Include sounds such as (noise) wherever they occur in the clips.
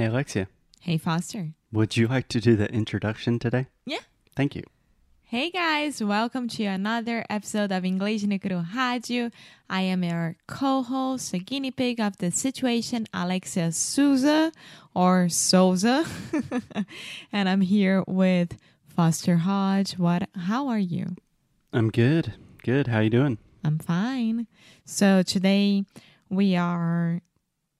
Hey, Alexia, Hey, Foster. would you like to do the introduction today? Yeah. Thank you. Hey, guys. Welcome to another episode of Inglês no Cru Rádio. I am your co-host, a guinea pig of the situation, Alexia Souza or Souza. (laughs) and I'm here with Foster Hodge. What? How are you? I'm good. Good. How you doing? I'm fine. So today we are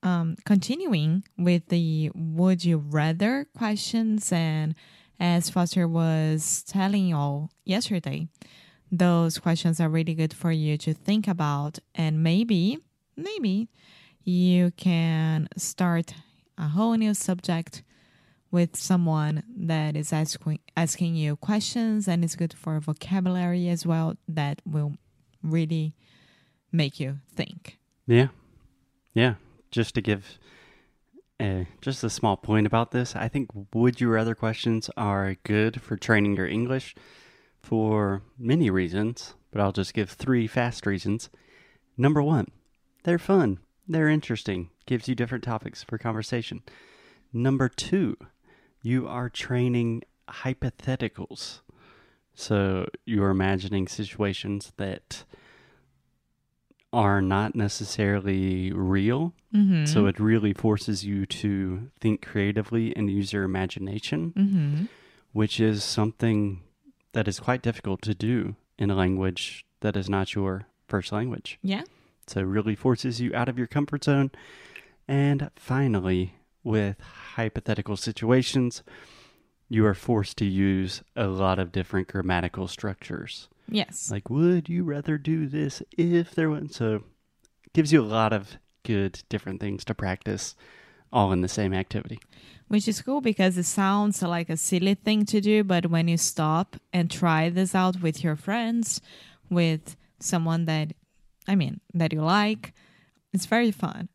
um, continuing with the would you rather questions. And as Foster was telling y'all yesterday, those questions are really good for you to think about. And maybe, maybe you can start a whole new subject with someone that is asking asking you questions and it's good for vocabulary as well that will really make you think. Yeah. Yeah. Just to give a, just a small point about this, I think would you rather questions are good for training your English for many reasons, but I'll just give three fast reasons. Number one, they're fun. They're interesting. Gives you different topics for conversation. Number two, you are training hypotheticals. So you're imagining situations that are not necessarily real. Mm-hmm. So it really forces you to think creatively and use your imagination, mm-hmm. which is something that is quite difficult to do in a language that is not your first language. Yeah. So it really forces you out of your comfort zone. And finally, with hypothetical situations, you are forced to use a lot of different grammatical structures. Yes. Like, would you rather do this if there wasn't? So, gives you a lot of good different things to practice all in the same activity. Which is cool because it sounds like a silly thing to do, but when you stop and try this out with your friends, with someone that, I mean, that you like, it's very fun.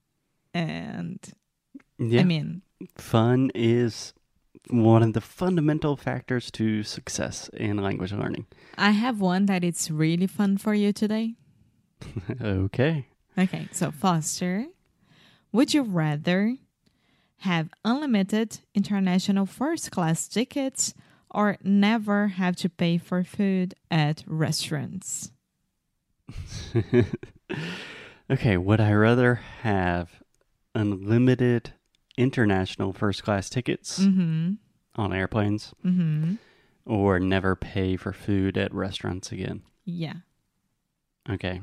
And Yeah. I mean, fun is one of the fundamental factors to success in language learning. I have one that it's really fun for you today. (laughs) okay. Okay, so Foster, would you rather have unlimited international first class tickets or never have to pay for food at restaurants? (laughs) okay, would I rather have unlimited international first class tickets Mm-hmm. on airplanes Mm-hmm. or never pay for food at restaurants again? Yeah. Okay.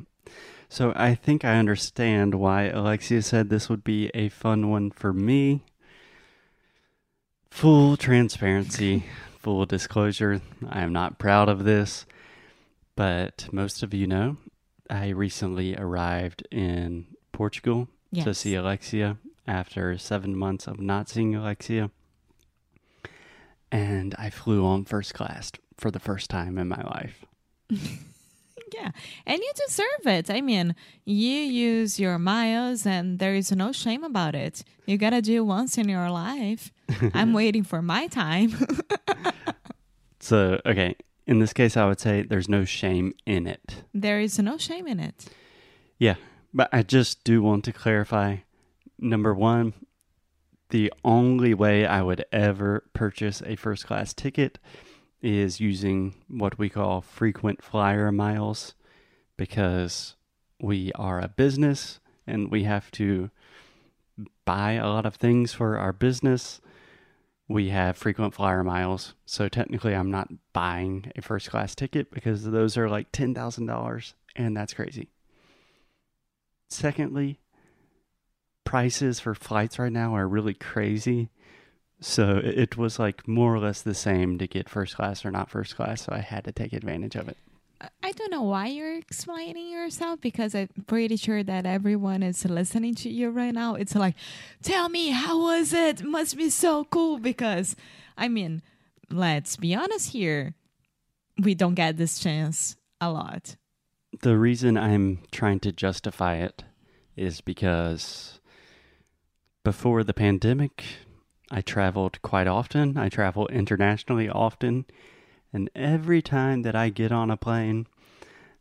So I think I understand why Alexia said this would be a fun one for me. Full transparency, (laughs) full disclosure. I am not proud of this, but most of you know I recently arrived in Portugal Yes. to see Alexia after seven months of not seeing Alexia. And I flew on first class for the first time in my life. (laughs) Yeah. And you deserve it. I mean, you use your miles and there is no shame about it. You got to do once in your life. (laughs) I'm waiting for my time. (laughs) So, okay, in this case, I would say there's no shame in it. there is no shame in it. Yeah, but I just do want to clarify number one, the only way I would ever purchase a first class ticket is using what we call frequent flyer miles because we are a business and we have to buy a lot of things for our business. We have frequent flyer miles. So technically, I'm not buying a first class ticket because those are like $10,000 and that's crazy. Secondly, prices for flights right now are really crazy. So it was like more or less the same to get first class or not first class. So I had to take advantage of it. I don't know why you're explaining yourself because I'm pretty sure that everyone is listening to you right now. It's like, tell me, how was it? Must be so cool because, I mean, let's be honest here. We don't get this chance a lot. The reason I'm trying to justify it is because before the pandemic, I traveled quite often. I travel internationally often. And every time that I get on a plane,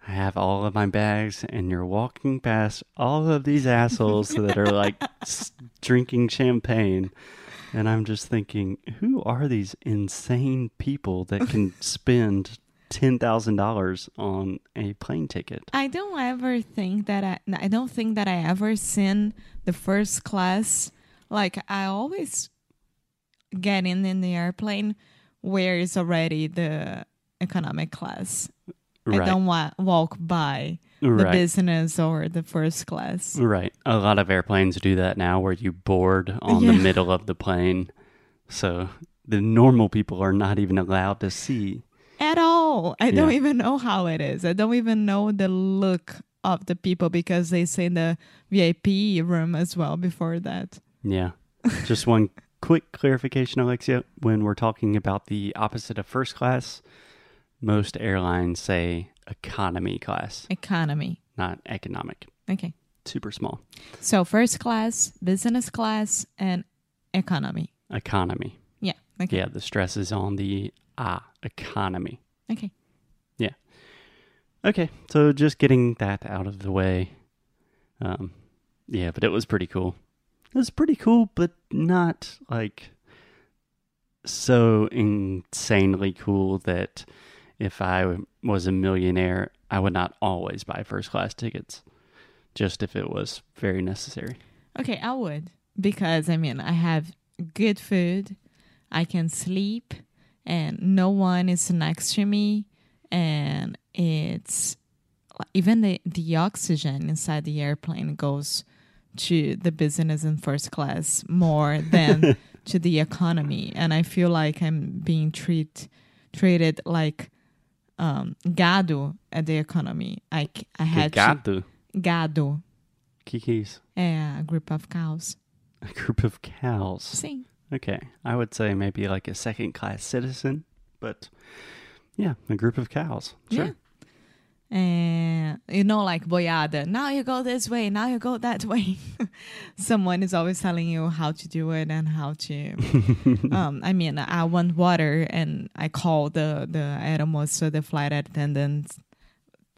I have all of my bags, and you're walking past all of these assholes that are like (laughs) s- drinking champagne. And I'm just thinking, who are these insane people that can spend ten thousand dollars on a plane ticket? I don't ever think that I I don't think that I ever seen the first class. Like I always get in in the airplane where is already the economic class. I don't wa- walk by the right, business or the first class. right. A lot of airplanes do that now, where you board on the middle of the plane, so the normal people are not even allowed to see. All. I don't even know how it is. I don't even know the look of the people because they say the VIP room as well before that. Yeah. (laughs) Just one quick clarification, Alexia. When we're talking about the opposite of first class, most airlines say economy class, Economy. not economic. Okay. Super small. So first class, business class, and economy. Economy. Yeah. Okay. Yeah, the stress is on the ah, economy. Okay. Yeah. Okay, so just getting that out of the way. Um, yeah, but it was pretty cool. It was pretty cool, but not like so insanely cool that if I was a millionaire, I would not always buy first class tickets, just if it was very necessary. Okay, I would because I mean I have good food, I can sleep, and no one is next to me, and it's even the the oxygen inside the airplane goes to the business and first class more than (laughs) to the economy, and I feel like I'm being treat treated like um, gado at the economy. i had to, Gato, gado, Kiki's, é a group of cows. a group of cows. Sim. Okay, I would say maybe like a second class citizen, but yeah, a group of cows. Sure. Yeah. And you know, like boyada. Now you go this way. Now you go that (laughs) way. Someone is always telling you how to do it and how to. (laughs) um, I mean, I want water, and I call the the aeromozo, the flight attendant,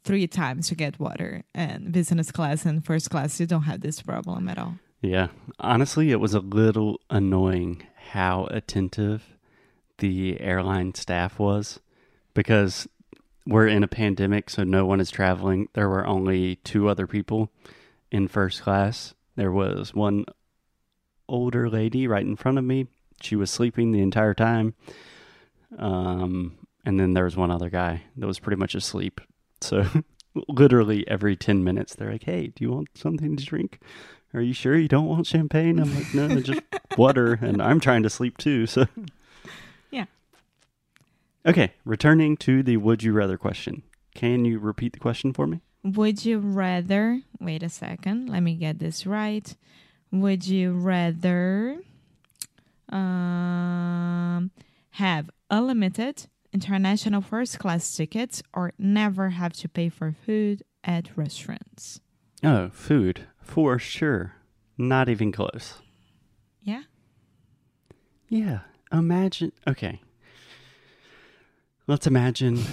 three times to get water. And business class and first class, you don't have this problem at all. Yeah, honestly, it was a little annoying how attentive the airline staff was because we're in a pandemic, so no one is traveling. There were only two other people in first class. There was one older lady right in front of me. She was sleeping the entire time. Um, and then there was one other guy that was pretty much asleep. So (laughs) literally every 10 minutes, they're like, hey, do you want something to drink? Are you sure you don't want champagne? I'm like, no, just (laughs) water. And I'm trying to sleep too. So, Yeah. Okay, returning to the would you rather question. Can you repeat the question for me? Would you rather, wait a second, let me get this right. Would you rather um, have unlimited international first class tickets or never have to pay for food at restaurants? Oh, food, for sure. Not even close. Yeah? Yeah, imagine. Okay. Let's imagine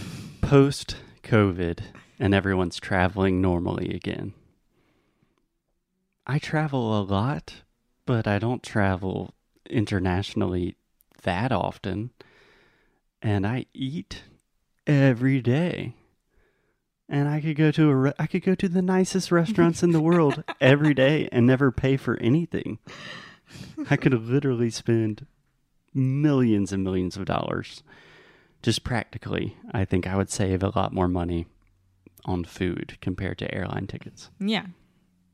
post COVID and everyone's traveling normally again. I travel a lot, but I don't travel internationally that often. And I eat every day. And I could go to a re- I could go to the nicest restaurants in the world (laughs) every day and never pay for anything. I could literally spend millions and millions of dollars. Just practically, I think I would save a lot more money on food compared to airline tickets. Yeah.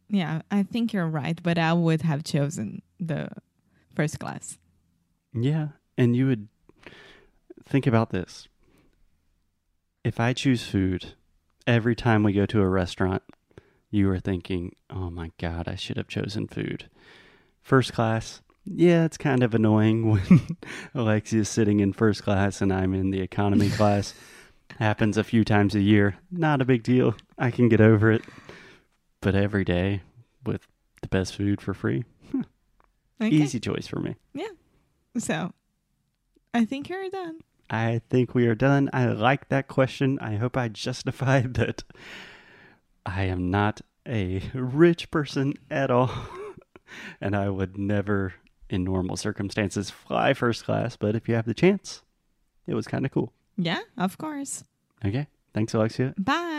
Yeah, I think you're right, but I would have chosen the first class. Yeah, and you would think about this. If I choose food, every time we go to a restaurant, you are thinking, "Oh my god, I should have chosen food." First class, yeah, it's kind of annoying (laughs) when Alexia's sitting in first class and I'm in the economy (laughs) class. Happens a few times a year. Not a big deal. I can get over it. But every day with the best food for free, Okay. easy choice for me. Yeah. So I think you're done. I think we are done. I like that question. I hope I justified (laughs) that I am not a rich person at all. (laughs) and I would never in normal circumstances fly first class, but if you have the chance, it was kind of cool. Yeah, of course. Okay. Thanks, Alexia. Bye.